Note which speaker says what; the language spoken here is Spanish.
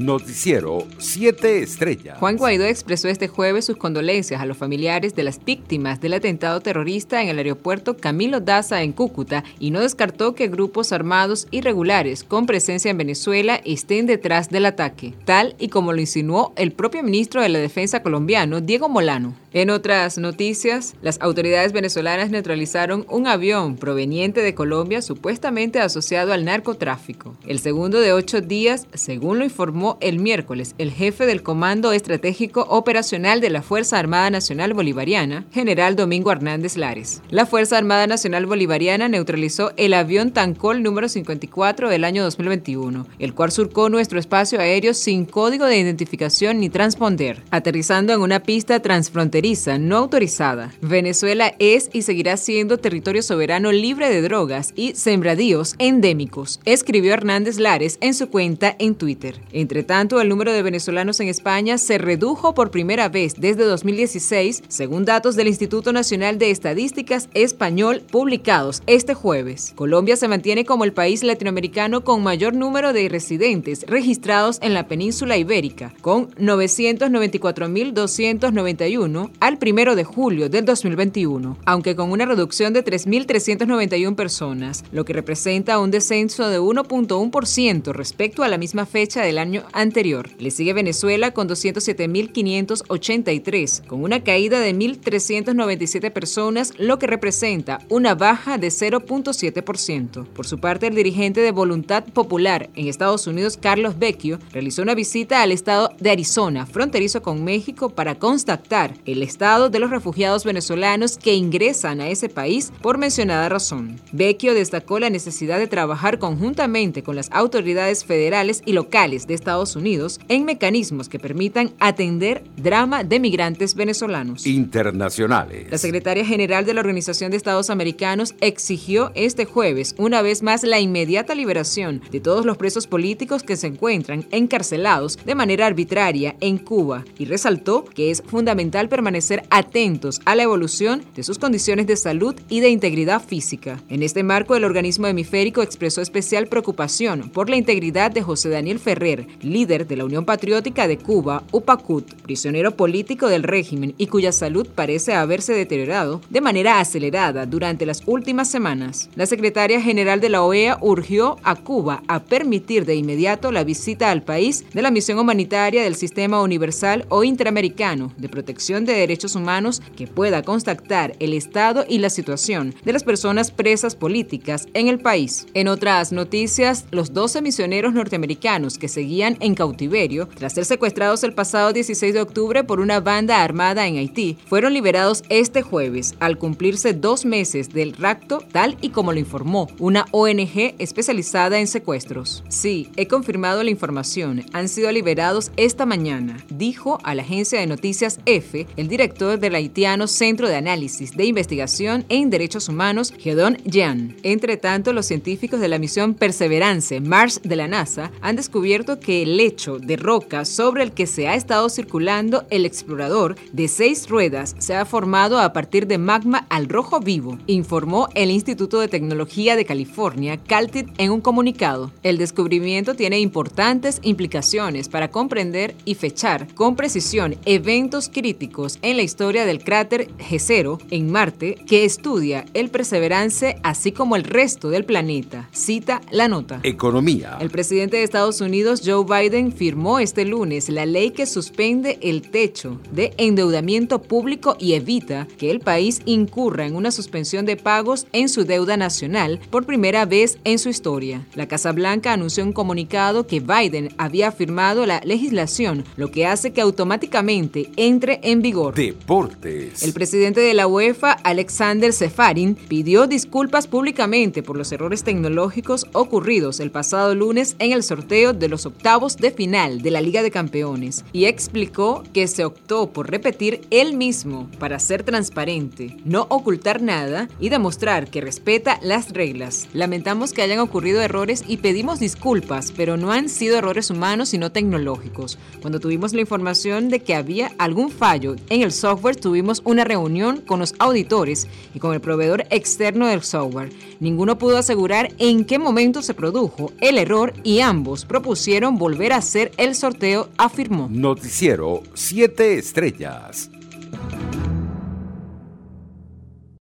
Speaker 1: Noticiero 7 Estrellas.
Speaker 2: Juan Guaidó expresó este jueves sus condolencias a los familiares de las víctimas del atentado terrorista en el aeropuerto Camilo Daza en Cúcuta y no descartó que grupos armados irregulares con presencia en Venezuela estén detrás del ataque, tal y como lo insinuó el propio ministro de la Defensa colombiano, Diego Molano. En otras noticias, las autoridades venezolanas neutralizaron un avión proveniente de Colombia supuestamente asociado al narcotráfico. El segundo de ocho días, según lo informó el miércoles el jefe del Comando Estratégico Operacional de la Fuerza Armada Nacional Bolivariana, general Domingo Hernández Lares. La Fuerza Armada Nacional Bolivariana neutralizó el avión Tancol número 54 del año 2021, el cual surcó nuestro espacio aéreo sin código de identificación ni transponder, aterrizando en una pista transfronteriza no autorizada. Venezuela es y seguirá siendo territorio soberano libre de drogas y sembradíos endémicos, escribió Hernández Lares en su cuenta en Twitter. Entre tanto, el número de venezolanos en España se redujo por primera vez desde 2016, según datos del Instituto Nacional de Estadísticas Español publicados este jueves. Colombia se mantiene como el país latinoamericano con mayor número de residentes registrados en la península ibérica, con 994.291 al 1 de julio del 2021, aunque con una reducción de 3.391 personas, lo que representa un descenso de 1.1% respecto a la misma fecha del año anterior. Le sigue Venezuela con 207.583, con una caída de 1.397 personas, lo que representa una baja de 0.7%. Por su parte, el dirigente de Voluntad Popular en Estados Unidos, Carlos Vecchio, realizó una visita al estado de Arizona, fronterizo con México, para constatar el estado de los refugiados venezolanos que ingresan a ese país por mencionada razón. Vecchio destacó la necesidad de trabajar conjuntamente con las autoridades federales y locales de Estados Unidos en mecanismos que permitan atender drama de migrantes venezolanos.
Speaker 1: Internacionales.
Speaker 2: La secretaria general de la Organización de Estados Americanos exigió este jueves una vez más la inmediata liberación de todos los presos políticos que se encuentran encarcelados de manera arbitraria en Cuba y resaltó que es fundamental permanecer permanecer atentos a la evolución de sus condiciones de salud y de integridad física. En este marco, el organismo hemisférico expresó especial preocupación por la integridad de José Daniel Ferrer, líder de la Unión Patriótica de Cuba, UPACUT, prisionero político del régimen y cuya salud parece haberse deteriorado de manera acelerada durante las últimas semanas. La secretaria general de la OEA urgió a Cuba a permitir de inmediato la visita al país de la misión humanitaria del Sistema Universal o Interamericano de Protección de Derechos Humanos que pueda constatar el estado y la situación de las personas presas políticas en el país. En otras noticias, los 12 misioneros norteamericanos que seguían en cautiverio tras ser secuestrados el pasado 16 de octubre por una banda armada en Haití fueron liberados este jueves al cumplirse dos meses del rapto tal y como lo informó una ONG especializada en secuestros. Sí, he confirmado la información. Han sido liberados esta mañana, dijo a la agencia de noticias EFE el director del haitiano Centro de Análisis de Investigación en Derechos Humanos, Gedon Jean. Entre tanto, los científicos de la misión Perseverance Mars de la NASA han descubierto que el lecho de roca sobre el que se ha estado circulando el explorador de seis ruedas se ha formado a partir de magma al rojo vivo, informó el Instituto de Tecnología de California, CalTIT, en un comunicado. El descubrimiento tiene importantes implicaciones para comprender y fechar con precisión eventos críticos en la historia del cráter G0 en Marte que estudia el Perseverance así como el resto del planeta. Cita la nota.
Speaker 1: Economía.
Speaker 2: El presidente de Estados Unidos, Joe Biden, firmó este lunes la ley que suspende el techo de endeudamiento público y evita que el país incurra en una suspensión de pagos en su deuda nacional por primera vez en su historia. La Casa Blanca anunció un comunicado que Biden había firmado la legislación, lo que hace que automáticamente entre en vigor
Speaker 1: Deportes.
Speaker 2: El presidente de la UEFA, Alexander Sefarin, pidió disculpas públicamente por los errores tecnológicos ocurridos el pasado lunes en el sorteo de los octavos de final de la Liga de Campeones y explicó que se optó por repetir él mismo para ser transparente, no ocultar nada y demostrar que respeta las reglas. Lamentamos que hayan ocurrido errores y pedimos disculpas, pero no han sido errores humanos sino tecnológicos. Cuando tuvimos la información de que había algún fallo en el software tuvimos una reunión con los auditores y con el proveedor externo del software. Ninguno pudo asegurar en qué momento se produjo el error y ambos propusieron volver a hacer el sorteo, afirmó.
Speaker 1: Noticiero 7 Estrellas.